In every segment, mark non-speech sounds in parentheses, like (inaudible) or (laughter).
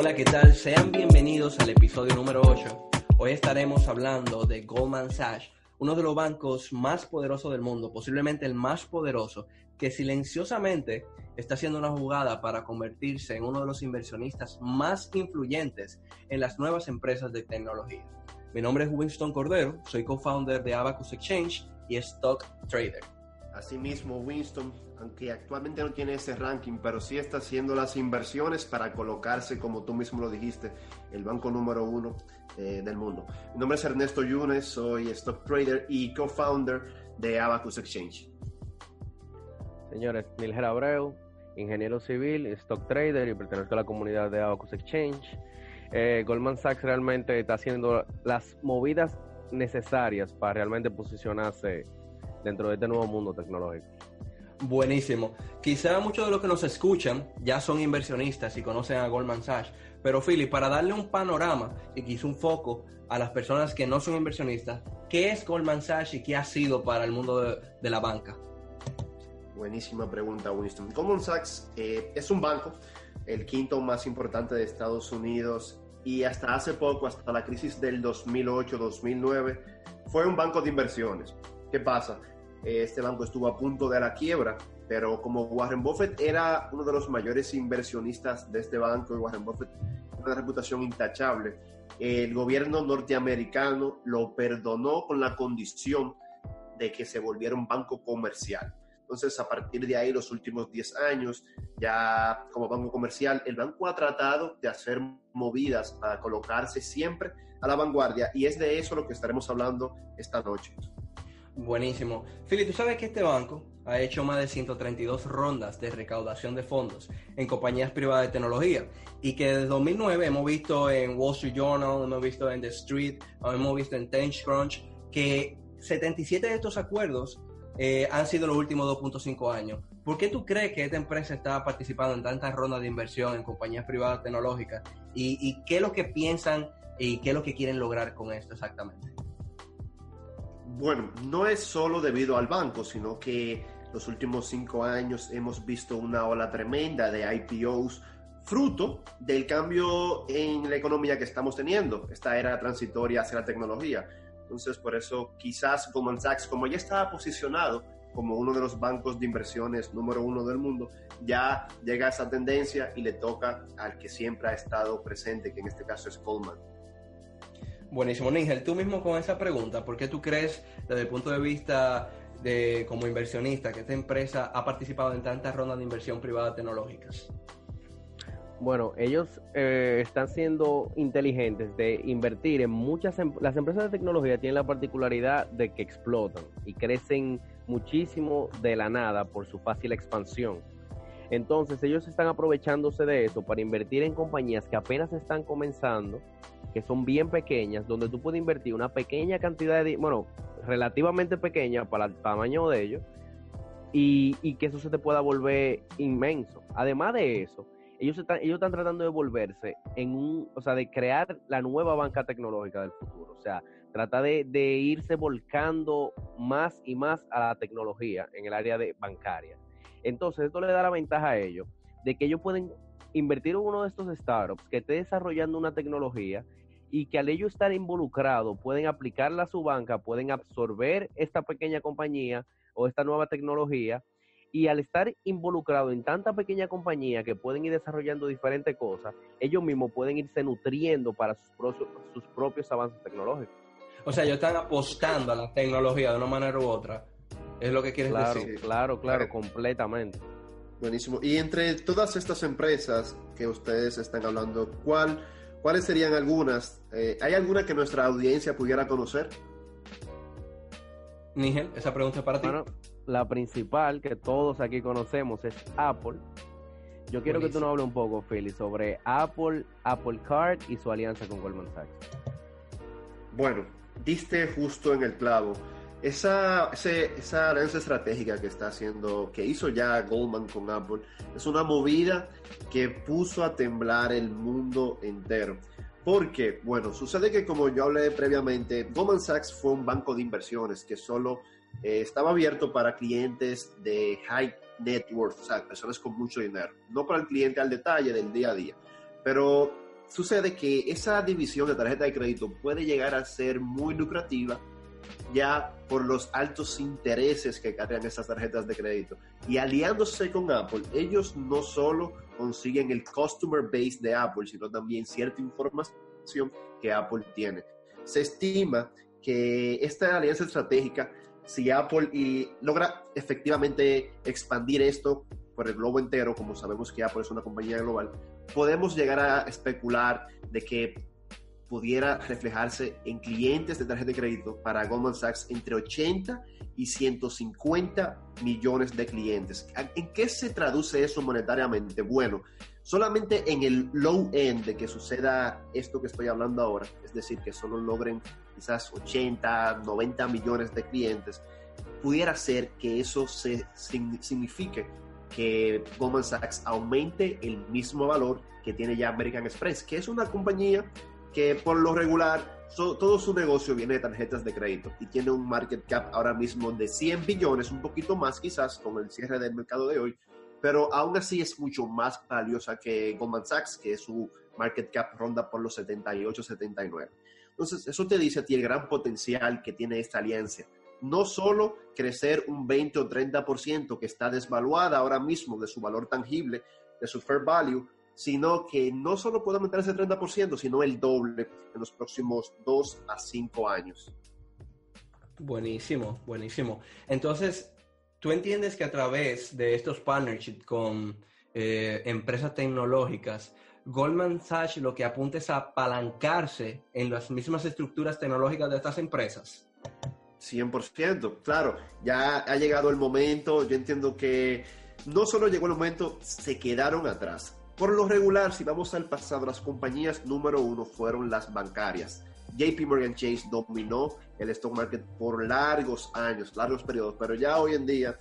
Hola, ¿qué tal? Sean bienvenidos al episodio número 8. Hoy estaremos hablando de Goldman Sachs, uno de los bancos más poderosos del mundo, posiblemente el más poderoso, que silenciosamente está haciendo una jugada para convertirse en uno de los inversionistas más influyentes en las nuevas empresas de tecnología. Mi nombre es Winston Cordero, soy co-founder de Abacus Exchange y Stock Trader. Asimismo, Winston, aunque actualmente no tiene ese ranking, pero sí está haciendo las inversiones para colocarse, como tú mismo lo dijiste, el banco número uno eh, del mundo. Mi nombre es Ernesto Yunes, soy stock trader y co-founder de Abacus Exchange. Señores, Nilger Abreu, ingeniero civil, stock trader y pertenezco a la comunidad de Abacus Exchange. Eh, Goldman Sachs realmente está haciendo las movidas necesarias para realmente posicionarse dentro de este nuevo mundo tecnológico. Buenísimo. Quizá muchos de los que nos escuchan ya son inversionistas y conocen a Goldman Sachs, pero Philip, para darle un panorama y quizá un foco a las personas que no son inversionistas, ¿qué es Goldman Sachs y qué ha sido para el mundo de, de la banca? Buenísima pregunta, Winston. Goldman Sachs eh, es un banco, el quinto más importante de Estados Unidos y hasta hace poco, hasta la crisis del 2008-2009, fue un banco de inversiones. ¿Qué pasa? Este banco estuvo a punto de la quiebra, pero como Warren Buffett era uno de los mayores inversionistas de este banco y Warren Buffett tiene una reputación intachable, el gobierno norteamericano lo perdonó con la condición de que se volviera un banco comercial. Entonces, a partir de ahí, los últimos 10 años, ya como banco comercial, el banco ha tratado de hacer movidas para colocarse siempre a la vanguardia y es de eso lo que estaremos hablando esta noche. Buenísimo. Philip, tú sabes que este banco ha hecho más de 132 rondas de recaudación de fondos en compañías privadas de tecnología y que desde 2009 hemos visto en Wall Street Journal, hemos visto en The Street, hemos visto en TechCrunch que 77 de estos acuerdos eh, han sido los últimos 2.5 años. ¿Por qué tú crees que esta empresa está participando en tantas rondas de inversión en compañías privadas tecnológicas? ¿Y, y qué es lo que piensan y qué es lo que quieren lograr con esto exactamente? Bueno, no es solo debido al banco, sino que los últimos cinco años hemos visto una ola tremenda de IPOs fruto del cambio en la economía que estamos teniendo, esta era transitoria hacia la tecnología. Entonces, por eso quizás Goldman Sachs, como ya estaba posicionado como uno de los bancos de inversiones número uno del mundo, ya llega a esa tendencia y le toca al que siempre ha estado presente, que en este caso es Goldman. Buenísimo, Nigel. Tú mismo con esa pregunta, ¿por qué tú crees, desde el punto de vista de como inversionista, que esta empresa ha participado en tantas rondas de inversión privada tecnológicas? Bueno, ellos eh, están siendo inteligentes de invertir en muchas... Em las empresas de tecnología tienen la particularidad de que explotan y crecen muchísimo de la nada por su fácil expansión. Entonces ellos están aprovechándose de eso para invertir en compañías que apenas están comenzando, que son bien pequeñas, donde tú puedes invertir una pequeña cantidad de, bueno, relativamente pequeña para el tamaño de ellos, y, que eso se te pueda volver inmenso. Además de eso, ellos están, ellos están tratando de volverse en un, o sea, de crear la nueva banca tecnológica del futuro. O sea, trata de, de irse volcando más y más a la tecnología en el área de bancaria. Entonces, esto le da la ventaja a ellos de que ellos pueden invertir en uno de estos startups que esté desarrollando una tecnología y que al ellos estar involucrados pueden aplicarla a su banca, pueden absorber esta pequeña compañía o esta nueva tecnología y al estar involucrado en tanta pequeña compañía que pueden ir desarrollando diferentes cosas, ellos mismos pueden irse nutriendo para sus propios, sus propios avances tecnológicos. O sea, ellos están apostando a la tecnología de una manera u otra. Es lo que quieres claro, decir. Claro, claro, completamente. Buenísimo. Y entre todas estas empresas que ustedes están hablando, ¿cuál, ¿cuáles serían algunas? Eh, ¿Hay alguna que nuestra audiencia pudiera conocer? Nigel, esa pregunta es para ti. Bueno, la principal que todos aquí conocemos es Apple. Yo quiero que tú nos hables un poco, Philly, sobre Apple, Apple Card y su alianza con Goldman Sachs. Bueno, diste justo en el clavo. Esa, esa alianza estratégica que está haciendo, que hizo ya Goldman con Apple, es una movida que puso a temblar el mundo entero. Porque, bueno, sucede que como yo hablé previamente, Goldman Sachs fue un banco de inversiones que solo eh, estaba abierto para clientes de high net worth, o sea, personas con mucho dinero, no para el cliente al detalle del día a día. Pero sucede que esa división de tarjeta de crédito puede llegar a ser muy lucrativa ya por los altos intereses que cargan esas tarjetas de crédito. Y aliándose con Apple, ellos no solo consiguen el customer base de Apple, sino también cierta información que Apple tiene. Se estima que esta alianza estratégica, si Apple logra efectivamente expandir esto por el globo entero, como sabemos que Apple es una compañía global, podemos llegar a especular de que pudiera reflejarse en clientes de tarjeta de crédito para Goldman Sachs entre 80 y 150 millones de clientes. ¿En qué se traduce eso monetariamente? Bueno, solamente en el low end de que suceda esto que estoy hablando ahora, es decir, que solo logren quizás 80, 90 millones de clientes, pudiera ser que eso se, signifique que Goldman Sachs aumente el mismo valor que tiene ya American Express, que es una compañía que por lo regular todo su negocio viene de tarjetas de crédito y tiene un market cap ahora mismo de 100 billones, un poquito más quizás con el cierre del mercado de hoy, pero aún así es mucho más valiosa que Goldman Sachs, que su market cap ronda por los 78, 79. Entonces, eso te dice a ti el gran potencial que tiene esta alianza. No solo crecer un 20 o 30% que está desvaluada ahora mismo de su valor tangible, de su fair value, sino que no solo puede aumentar ese 30%, sino el doble en los próximos 2 a 5 años. Buenísimo, buenísimo. Entonces, ¿tú entiendes que a través de estos partnerships con eh, empresas tecnológicas, Goldman Sachs lo que apunta es a apalancarse en las mismas estructuras tecnológicas de estas empresas? 100%, claro, ya ha llegado el momento, yo entiendo que no solo llegó el momento, se quedaron atrás. Por lo regular, si vamos al pasado, las compañías número uno fueron las bancarias. JP Morgan Chase dominó el stock market por largos años, largos periodos, pero ya hoy en día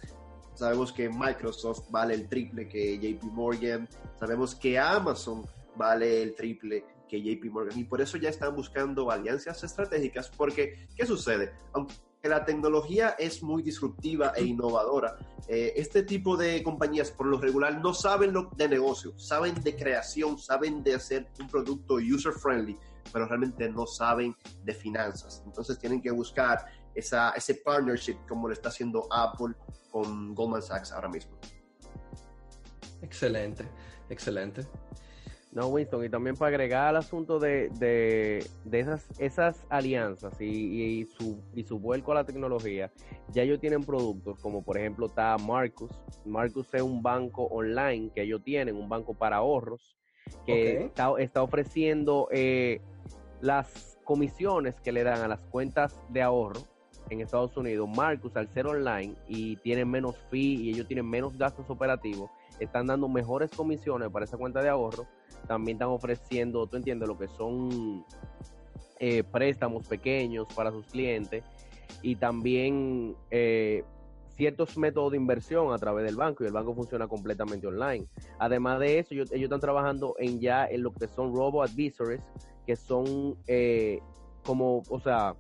sabemos que Microsoft vale el triple que JP Morgan, sabemos que Amazon vale el triple que JP Morgan y por eso ya están buscando alianzas estratégicas porque ¿qué sucede? La tecnología es muy disruptiva e innovadora. Eh, este tipo de compañías por lo regular no saben lo de negocio, saben de creación, saben de hacer un producto user friendly, pero realmente no saben de finanzas. Entonces tienen que buscar esa, ese partnership como lo está haciendo Apple con Goldman Sachs ahora mismo. Excelente, excelente. No, Winston, y también para agregar al asunto de, de, esas, esas alianzas y, su, y su vuelco a la tecnología, ya ellos tienen productos como por ejemplo está Marcus. Marcus es un banco online que ellos tienen, un banco para ahorros, que está, está, ofreciendo eh, las comisiones que le dan a las cuentas de ahorro en Estados Unidos. Marcus, al ser online y tienen menos fee y ellos tienen menos gastos operativos, están dando mejores comisiones para esa cuenta de ahorro también están ofreciendo, tú entiendes, lo que son eh, préstamos pequeños para sus clientes y también eh, ciertos métodos de inversión a través del banco y el banco funciona completamente online. Además de eso, ellos, están trabajando en ya en lo que son robo advisors, que son eh, como, o sea,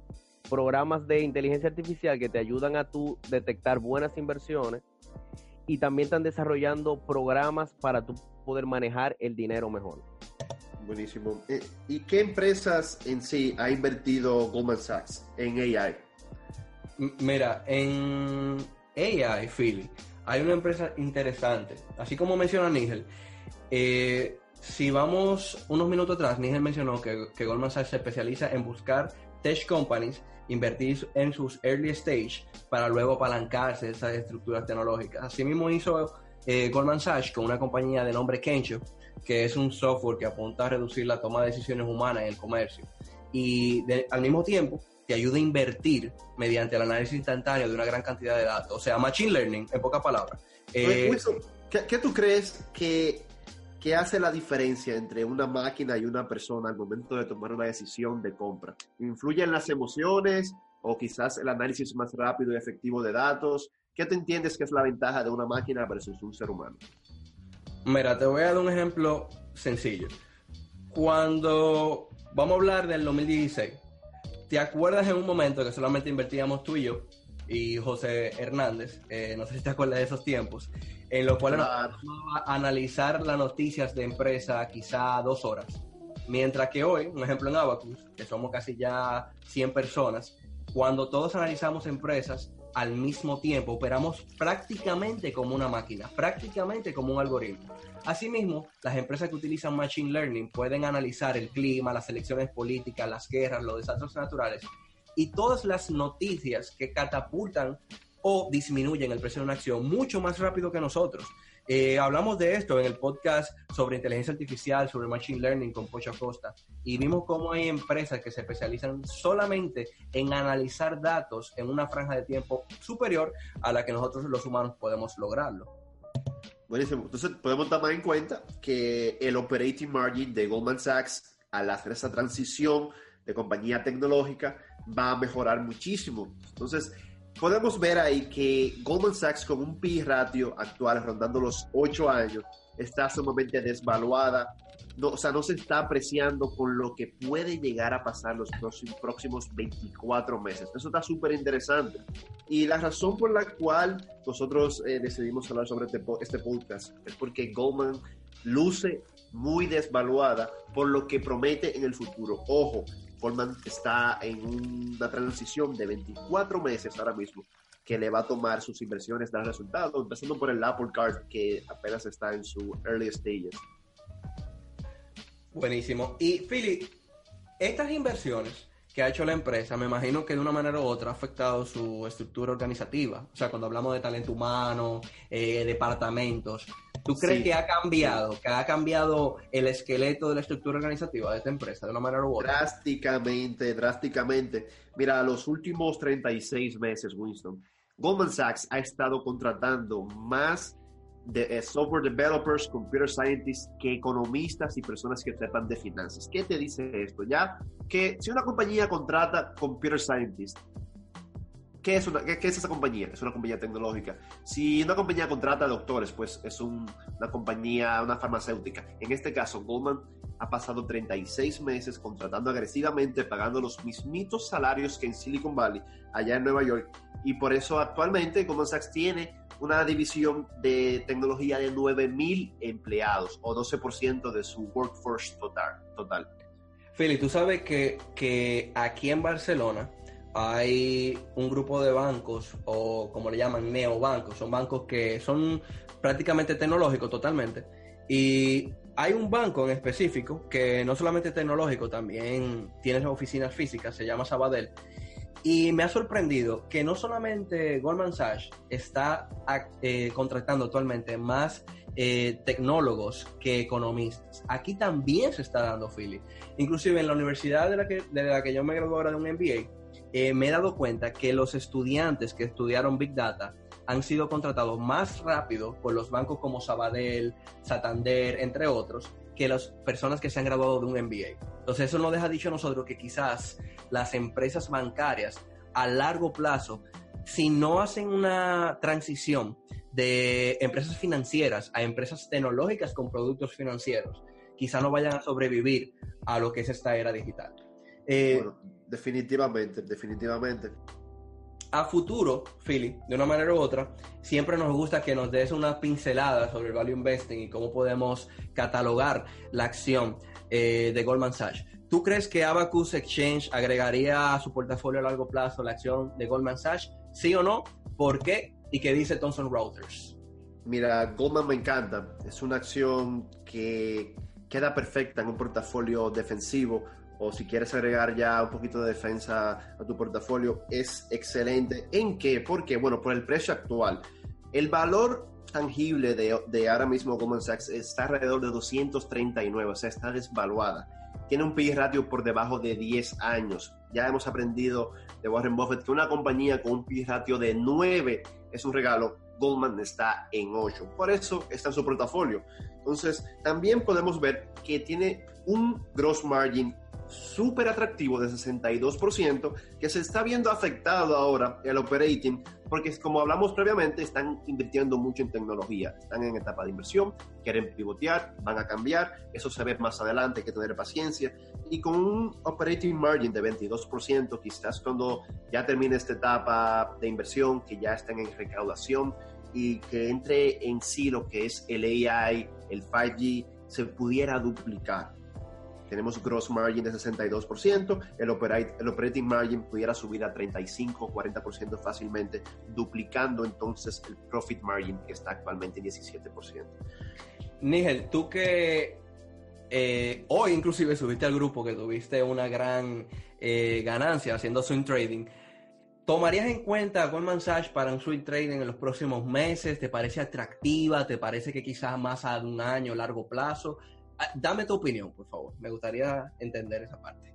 programas de inteligencia artificial que te ayudan a tú detectar buenas inversiones y también están desarrollando programas para tú poder manejar el dinero mejor. Buenísimo. Eh, ¿Y qué empresas en sí ha invertido Goldman Sachs en AI? Mira, en AI, Philly, hay una empresa interesante. Así como menciona Nigel, eh, si vamos unos minutos atrás, Nigel mencionó que, que Goldman Sachs se especializa en buscar tech companies invertir en sus early stage para luego apalancarse de esas estructuras tecnológicas. Asimismo hizo eh, Goldman Sachs con una compañía de nombre Kensho, que es un software que apunta a reducir la toma de decisiones humanas en el comercio. Y al mismo tiempo te ayuda a invertir mediante el análisis instantáneo de una gran cantidad de datos. O sea, Machine Learning, en pocas palabras. Eh, ¿qué, ¿qué, tú crees que, que, hace la diferencia entre una máquina y una persona al momento de tomar una decisión de compra? ¿Influyen las emociones o quizás el análisis más rápido y efectivo de datos? ¿Qué te entiendes que es la ventaja de una máquina versus un ser humano? Mira, te voy a dar un ejemplo sencillo. Cuando vamos a hablar del 2016, ¿te acuerdas en un momento que solamente invertíamos tú y yo y José Hernández? Eh, no sé si te acuerdas de esos tiempos, en los cuales claro. nos a analizar las noticias de empresa quizá dos horas. Mientras que hoy, un ejemplo en Abacus, que somos casi ya 100 personas, cuando todos analizamos empresas, al mismo tiempo, operamos prácticamente como una máquina, prácticamente como un algoritmo. Asimismo, las empresas que utilizan Machine Learning pueden analizar el clima, las elecciones políticas, las guerras, los desastres naturales y todas las noticias que catapultan o disminuyen el precio de una acción mucho más rápido que nosotros. Eh, hablamos de esto en el podcast sobre inteligencia artificial, sobre machine learning con Pocho Costa, y vimos cómo hay empresas que se especializan solamente en analizar datos en una franja de tiempo superior a la que nosotros los humanos podemos lograrlo. Buenísimo. Entonces podemos tomar en cuenta que el operating margin de Goldman Sachs al hacer esa transición de compañía tecnológica va a mejorar muchísimo. Entonces, podemos ver ahí que Goldman Sachs con un PI ratio actual rondando los 8 años está sumamente desvaluada, no, o sea, no se está apreciando con lo que puede llegar a pasar los próximos 24 meses. Eso está súper interesante. Y la razón por la cual nosotros eh, decidimos hablar sobre este, este podcast es porque Goldman luce muy desvaluada por lo que promete en el futuro. Ojo, Goldman está en una transición de 24 meses ahora mismo que le va a tomar sus inversiones dar resultados, empezando por el Apple Card que apenas está en su early stages. Buenísimo. Y Philly, estas inversiones que ha hecho la empresa, me imagino que de una manera u otra ha afectado su estructura organizativa. O sea, cuando hablamos de talento humano, eh, departamentos, ¿Tú crees sí. que ha cambiado, que ha cambiado el esqueleto de la estructura organizativa de esta empresa de una manera u otra? Drásticamente, drásticamente. Mira, los últimos 36 meses, Winston, Goldman Sachs ha estado contratando más de eh, software developers, computer scientists, que economistas y personas que tratan de finanzas. ¿Qué te dice esto? Ya que si una compañía contrata computer scientists ¿Qué es, una, qué, qué es, esa compañía? Es una compañía tecnológica. Si una compañía contrata doctores, pues es un, una compañía, una farmacéutica. En este caso, Goldman ha pasado 36 meses contratando agresivamente, pagando los mismitos salarios que en Silicon Valley, allá en Nueva York. Y por eso actualmente Goldman Sachs tiene una división de tecnología de 9.000 empleados o 12% de su workforce total. total. Philly, tú sabes que, que aquí en Barcelona hay un grupo de bancos, o como le llaman, neobancos, son bancos que son prácticamente tecnológicos totalmente. Y hay un banco en específico que no solamente es tecnológico, también tiene oficinas físicas, se llama Sabadell. Y me ha sorprendido que no solamente Goldman Sachs está eh, contratando actualmente más eh, tecnólogos que economistas. Aquí también se está dando, Philly. Inclusive en la universidad de la que, de la que yo me gradué ahora de un MBA, eh, me he dado cuenta que los estudiantes que estudiaron Big Data han sido contratados más rápido por los bancos como Sabadell, Santander, entre otros, que las personas que se han graduado de un MBA. Entonces eso nos deja dicho a nosotros que quizás las empresas bancarias a largo plazo, si no hacen una transición de empresas financieras a empresas tecnológicas con productos financieros, quizás no vayan a sobrevivir a lo que es esta era digital. Eh, definitivamente, definitivamente. A futuro, Philly, de una manera u otra, siempre nos gusta que nos des una pincelada sobre el value investing y cómo podemos catalogar la acción eh, de Goldman Sachs. ¿Tú crees que Abacus Exchange agregaría a su portafolio a largo plazo la acción de Goldman Sachs? ¿Sí o no? ¿Por qué? ¿Y qué dice Thomson Reuters? Mira, Goldman me encanta. Es una acción que queda perfecta en un portafolio defensivo o si quieres agregar ya un poquito de defensa a tu portafolio, es excelente. ¿En qué? Porque, bueno, por el precio actual. El valor tangible de, de ahora mismo Goldman Sachs está alrededor de 239, o sea, está desvaluada. Tiene un PI ratio por debajo de 10 años. ya hemos aprendido de Warren Buffett que una compañía con un P ratio de 9 es un regalo, Goldman está en 8. Por eso está en su portafolio. Entonces, también podemos ver que tiene un gross margin súper atractivo de 62% que se está viendo afectado ahora el operating porque como hablamos previamente están invirtiendo mucho en tecnología, están en etapa de inversión, quieren pivotear, van a cambiar, eso se ve más adelante, hay que tener paciencia y con un operating margin de 22% quizás cuando ya termine esta etapa de inversión, que ya estén en recaudación y que entre en sí lo que es el AI, el 5G, se pudiera duplicar tenemos gross margin de 62%, el, el operating margin pudiera subir a 35, 40% fácilmente, duplicando entonces el profit margin que está actualmente en 17%. Nigel, tú que eh, hoy inclusive subiste al grupo que tuviste una gran eh, ganancia haciendo swing trading. ¿Tomarías en cuenta Goldman Sachs para un swing trading en los próximos meses? ¿Te parece atractiva? ¿Te parece que quizás más a un año, largo plazo? Ah, dame tu opinión, por favor. Me gustaría entender esa parte.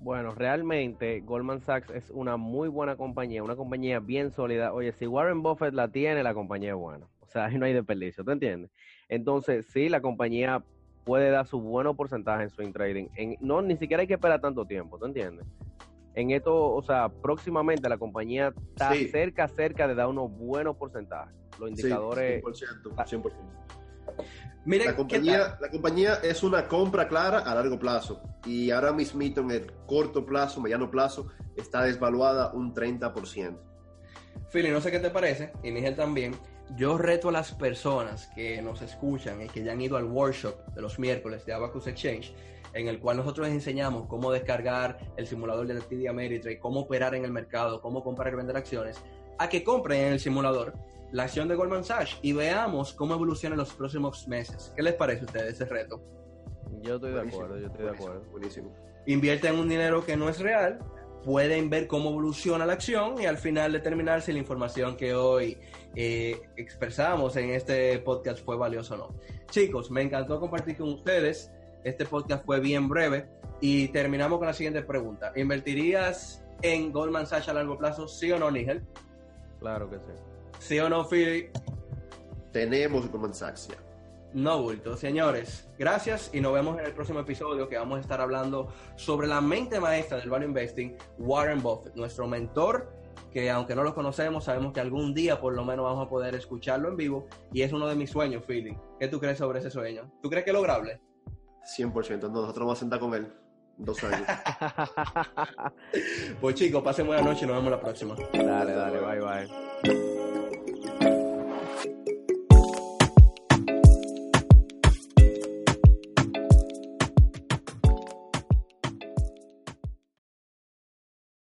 Bueno, realmente Goldman Sachs es una muy buena compañía, una compañía bien sólida. Oye, si Warren Buffett la tiene, la compañía es buena. O sea, (laughs) ahí no hay desperdicio, ¿te entiendes? Entonces, sí, la compañía puede dar su buen porcentaje en swing trading. En, no, ni siquiera hay que esperar tanto tiempo, ¿te entiendes? En esto, o sea, próximamente la compañía está cerca, cerca de dar unos buenos porcentajes. Los indicadores... Sí, 100%, 100% la, compañía, la compañía es una compra clara a largo plazo y ahora mismo en el corto plazo, mediano plazo, está desvaluada un 30%. Philly, no sé qué te parece, y Nigel también. Yo reto a las personas que nos escuchan y que ya han ido al workshop de los miércoles de Abacus Exchange, en el cual nosotros les enseñamos cómo descargar el simulador de la TD Ameritrade, cómo operar en el mercado, cómo comprar y vender acciones, a que compren en el simulador la acción de Goldman Sachs y veamos cómo evoluciona en los próximos meses. ¿Qué les parece a ustedes ese reto? Yo estoy de acuerdo, yo estoy de acuerdo. Buenísimo. Invierten un dinero que no es real, pueden ver cómo evoluciona la acción y al final determinar si la información que hoy eh, expresamos en este podcast fue valiosa o no. Chicos, me encantó compartir con ustedes. Este podcast fue bien breve y terminamos con la siguiente pregunta. ¿Invertirías en Goldman Sachs a largo plazo, sí o no, Nigel? Claro que sí. ¿Sí o no, Philly? Tenemos Goldman Sachs No bulto. Señores, gracias y nos vemos en el próximo episodio que vamos a estar hablando sobre la mente maestra del value investing, Warren Buffett, nuestro mentor que aunque no lo conocemos, sabemos que algún día por lo menos vamos a poder escucharlo en vivo y es uno de mis sueños, Philly. ¿Qué tú crees sobre ese sueño? ¿Tú crees que es lograble? 100%, nosotros vamos a sentar con él dos años. (laughs) pues chicos, pasen buena noche y nos vemos la próxima. Dale, dale, bye bye.